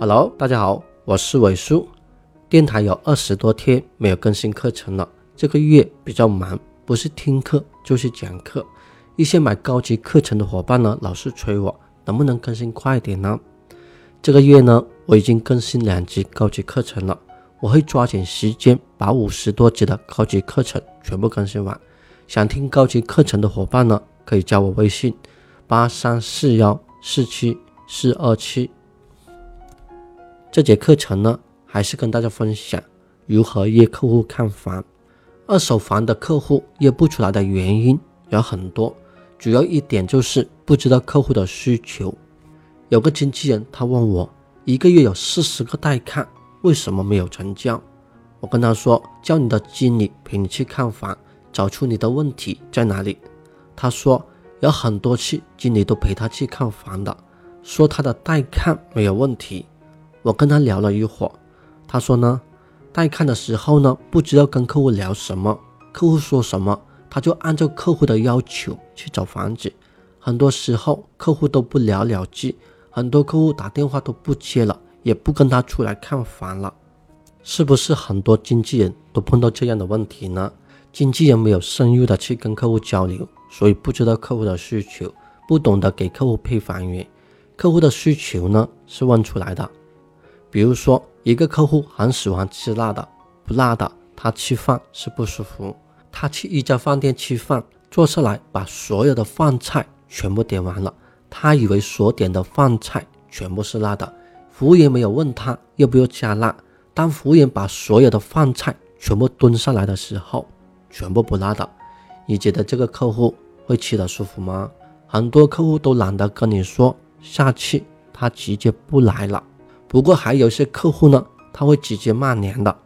Hello，大家好，我是伟叔。电台有二十多天没有更新课程了，这个月比较忙，不是听课就是讲课。一些买高级课程的伙伴呢，老是催我能不能更新快一点呢？这个月呢，我已经更新两集高级课程了，我会抓紧时间把五十多集的高级课程全部更新完。想听高级课程的伙伴呢，可以加我微信：八三四幺四七四二七。这节课程呢，还是跟大家分享如何约客户看房。二手房的客户约不出来的原因有很多，主要一点就是不知道客户的需求。有个经纪人他问我，一个月有四十个带看，为什么没有成交？我跟他说，叫你的经理陪你去看房，找出你的问题在哪里。他说有很多次经理都陪他去看房的，说他的带看没有问题。我跟他聊了一会儿，他说呢，带看的时候呢，不知道跟客户聊什么，客户说什么，他就按照客户的要求去找房子。很多时候客户都不了了之，很多客户打电话都不接了，也不跟他出来看房了。是不是很多经纪人都碰到这样的问题呢？经纪人没有深入的去跟客户交流，所以不知道客户的需求，不懂得给客户配房源。客户的需求呢是问出来的。比如说，一个客户很喜欢吃辣的，不辣的他吃饭是不舒服。他去一家饭店吃饭，坐下来把所有的饭菜全部点完了，他以为所点的饭菜全部是辣的，服务员没有问他要不要加辣。当服务员把所有的饭菜全部端上来的时候，全部不辣的，你觉得这个客户会吃得舒服吗？很多客户都懒得跟你说，下次他直接不来了。不过还有一些客户呢，他会直接骂娘的。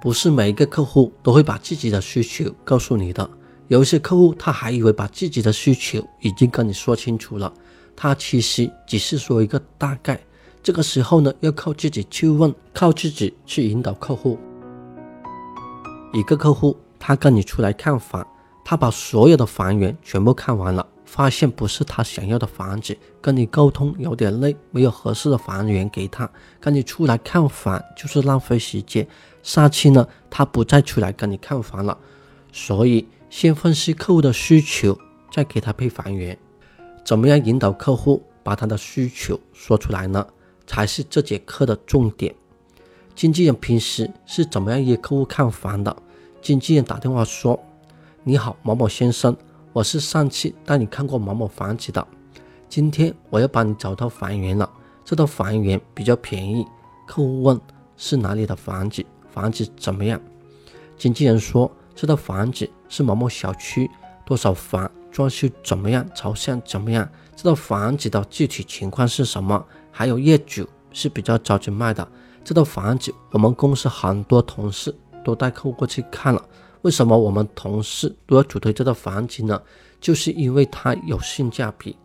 不是每一个客户都会把自己的需求告诉你的，有一些客户他还以为把自己的需求已经跟你说清楚了，他其实只是说一个大概。这个时候呢，要靠自己去问，靠自己去引导客户。一个客户他跟你出来看房，他把所有的房源全部看完了。发现不是他想要的房子，跟你沟通有点累，没有合适的房源给他，跟你出来看房就是浪费时间。下期呢，他不再出来跟你看房了。所以先分析客户的需求，再给他配房源。怎么样引导客户把他的需求说出来呢？才是这节课的重点。经纪人平时是怎么样约客户看房的？经纪人打电话说：“你好，某某先生。”我是上次带你看过某某房子的，今天我要帮你找到房源了。这套房源比较便宜。客户问是哪里的房子，房子怎么样？经纪人说这套房子是某某小区，多少房，装修怎么样，朝向怎么样？这套房子的具体情况是什么？还有业主是比较着急卖的。这套房子我们公司很多同事都带客户过去看了。为什么我们同事都要主推这套房子呢？就是因为它有性价比。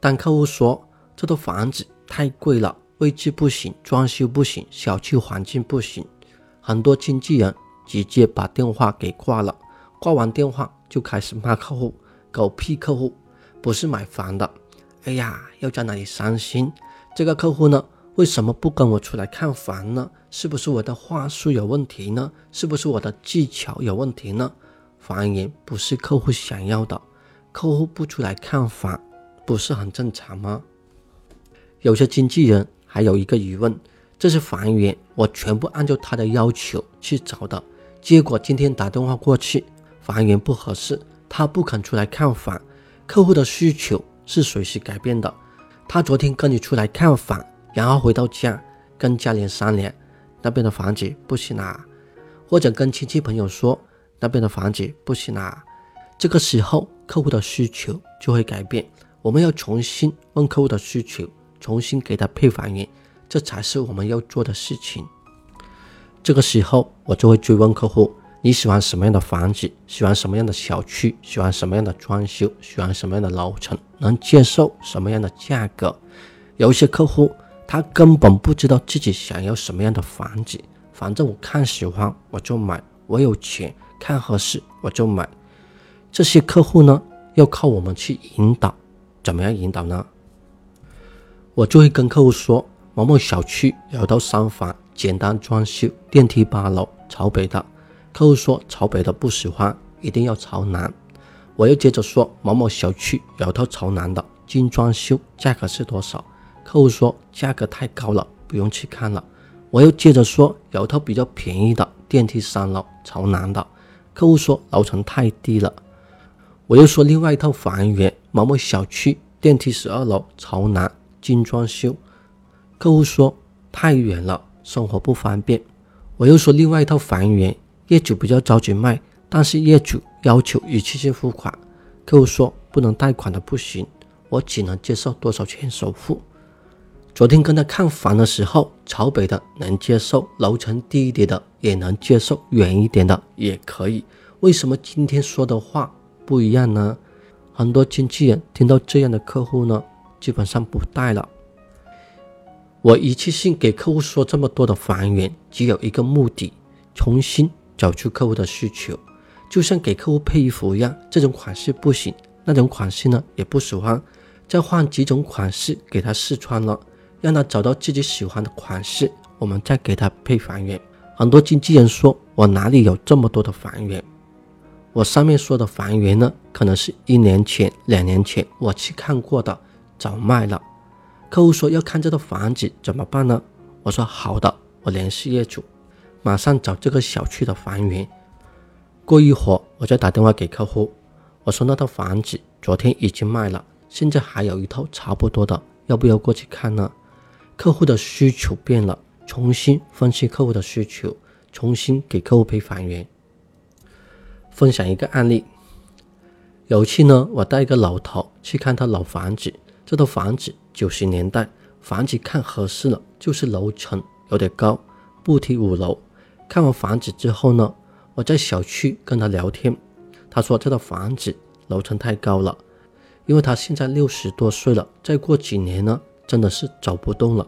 当客户说这套房子太贵了，位置不行，装修不行，小区环境不行，很多经纪人直接把电话给挂了。挂完电话就开始骂客户：“狗屁客户，不是买房的。”哎呀，又在那里伤心。这个客户呢？为什么不跟我出来看房呢？是不是我的话术有问题呢？是不是我的技巧有问题呢？房源不是客户想要的，客户不出来看房，不是很正常吗？有些经纪人还有一个疑问：这些房源我全部按照他的要求去找的，结果今天打电话过去，房源不合适，他不肯出来看房。客户的需求是随时改变的，他昨天跟你出来看房。然后回到家跟家人商量，那边的房子不行啊，或者跟亲戚朋友说那边的房子不行啊。这个时候客户的需求就会改变，我们要重新问客户的需求，重新给他配房源，这才是我们要做的事情。这个时候我就会追问客户：你喜欢什么样的房子？喜欢什么样的小区？喜欢什么样的装修？喜欢什么样的楼层？能接受什么样的价格？有一些客户。他根本不知道自己想要什么样的房子，反正我看喜欢我就买，我有钱看合适我就买。这些客户呢，要靠我们去引导，怎么样引导呢？我就会跟客户说，某某小区有套三房，简单装修，电梯八楼，朝北的。客户说朝北的不喜欢，一定要朝南。我又接着说某某小区有套朝南的，精装修，价格是多少？客户说价格太高了，不用去看了。我又接着说有一套比较便宜的，电梯三楼，朝南的。客户说楼层太低了。我又说另外一套房源，某某小区电梯十二楼，朝南，精装修。客户说太远了，生活不方便。我又说另外一套房源。业主比较着急卖，但是业主要求一次性付款，客户说不能贷款的不行，我只能接受多少钱首付。昨天跟他看房的时候，朝北的能接受，楼层低一点的也能接受，远一点的也可以。为什么今天说的话不一样呢？很多经纪人听到这样的客户呢，基本上不带了。我一次性给客户说这么多的房源，只有一个目的，重新。找出客户的需求，就像给客户配衣服一样，这种款式不行，那种款式呢也不喜欢，再换几种款式给他试穿了，让他找到自己喜欢的款式，我们再给他配房源。很多经纪人说我哪里有这么多的房源？我上面说的房源呢，可能是一年前、两年前我去看过的，早卖了。客户说要看这套房子怎么办呢？我说好的，我联系业主。马上找这个小区的房源。过一会儿，我再打电话给客户，我说那套房子昨天已经卖了，现在还有一套差不多的，要不要过去看呢？客户的需求变了，重新分析客户的需求，重新给客户配房源。分享一个案例，有一次呢，我带一个老头去看他老房子，这套房子九十年代，房子看合适了，就是楼层有点高，不梯五楼。看完房子之后呢，我在小区跟他聊天，他说这套房子楼层太高了，因为他现在六十多岁了，再过几年呢，真的是走不动了。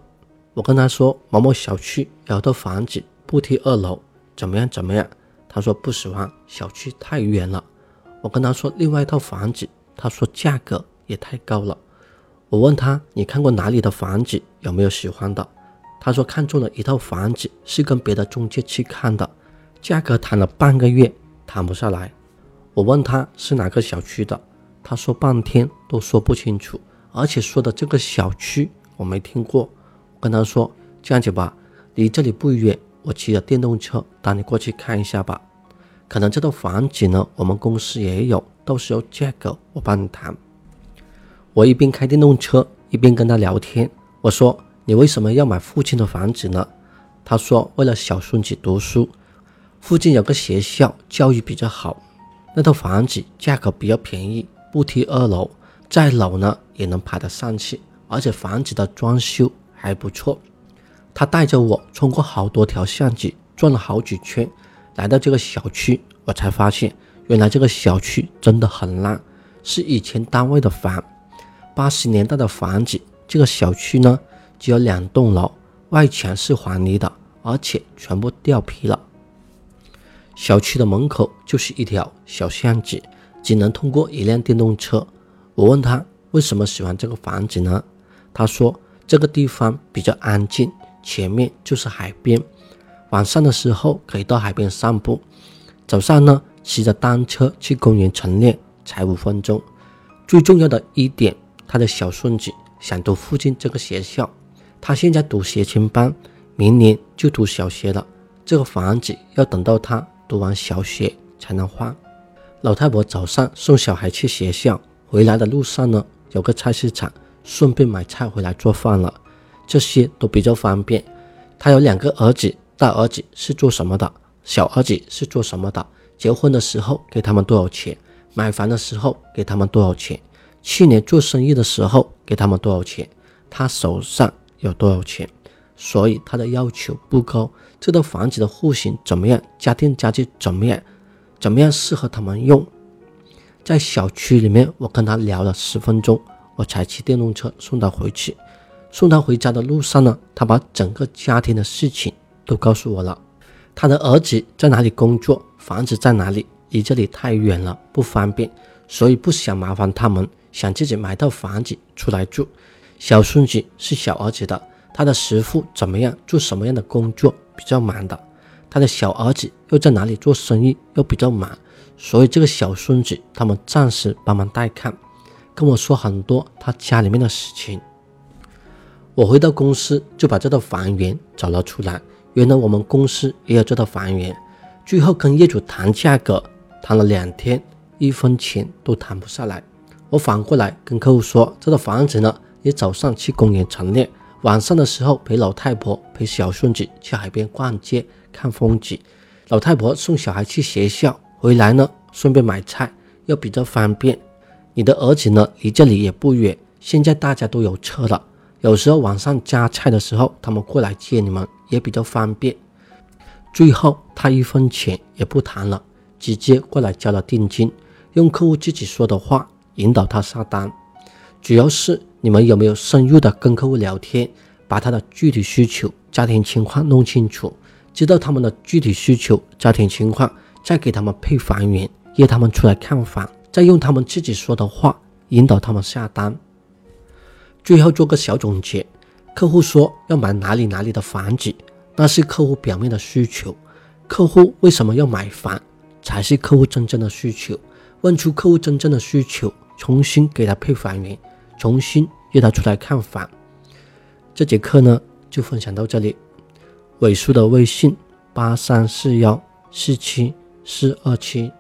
我跟他说某某小区有套房子不梯二楼，怎么样怎么样？他说不喜欢，小区太远了。我跟他说另外一套房子，他说价格也太高了。我问他你看过哪里的房子，有没有喜欢的？他说看中了一套房子，是跟别的中介去看的，价格谈了半个月谈不下来。我问他是哪个小区的，他说半天都说不清楚，而且说的这个小区我没听过。我跟他说这样子吧，离这里不远，我骑着电动车带你过去看一下吧。可能这套房子呢，我们公司也有，到时候价格我帮你谈。我一边开电动车一边跟他聊天，我说。你为什么要买附近的房子呢？他说为了小孙子读书，附近有个学校，教育比较好。那套房子价格比较便宜，不梯二楼，再老呢也能爬得上去，而且房子的装修还不错。他带着我穿过好多条巷子，转了好几圈，来到这个小区，我才发现原来这个小区真的很烂，是以前单位的房，八十年代的房子。这个小区呢？只有两栋楼，外墙是黄泥的，而且全部掉皮了。小区的门口就是一条小巷子，只能通过一辆电动车。我问他为什么喜欢这个房子呢？他说这个地方比较安静，前面就是海边，晚上的时候可以到海边散步。早上呢，骑着单车去公园晨练，才五分钟。最重要的一点，他的小孙子想读附近这个学校。他现在读学前班，明年就读小学了。这个房子要等到他读完小学才能换。老太婆早上送小孩去学校，回来的路上呢，有个菜市场，顺便买菜回来做饭了。这些都比较方便。他有两个儿子，大儿子是做什么的？小儿子是做什么的？结婚的时候给他们多少钱？买房的时候给他们多少钱？去年做生意的时候给他们多少钱？他手上。有多少钱？所以他的要求不高。这套房子的户型怎么样？家电家具怎么样？怎么样适合他们用？在小区里面，我跟他聊了十分钟，我才骑电动车送他回去。送他回家的路上呢，他把整个家庭的事情都告诉我了。他的儿子在哪里工作？房子在哪里？离这里太远了，不方便，所以不想麻烦他们，想自己买套房子出来住。小孙子是小儿子的，他的媳妇怎么样，做什么样的工作比较忙的，他的小儿子又在哪里做生意又比较忙，所以这个小孙子他们暂时帮忙代看，跟我说很多他家里面的事情。我回到公司就把这套房源找了出来，原来我们公司也有这套房源，最后跟业主谈价格，谈了两天，一分钱都谈不下来。我反过来跟客户说，这套房子呢，你早上去公园晨练，晚上的时候陪老太婆陪小孙子去海边逛街看风景，老太婆送小孩去学校，回来呢顺便买菜，又比较方便。你的儿子呢离这里也不远，现在大家都有车了。有时候晚上加菜的时候，他们过来接你们也比较方便。最后他一分钱也不谈了，直接过来交了定金，用客户自己说的话引导他下单。主要是你们有没有深入的跟客户聊天，把他的具体需求、家庭情况弄清楚，知道他们的具体需求、家庭情况，再给他们配房源，约他们出来看房，再用他们自己说的话引导他们下单。最后做个小总结，客户说要买哪里哪里的房子，那是客户表面的需求；客户为什么要买房，才是客户真正的需求。问出客户真正的需求，重新给他配房源，重新约他出来看房。这节课呢就分享到这里。伟叔的微信：八三四幺四七四二七。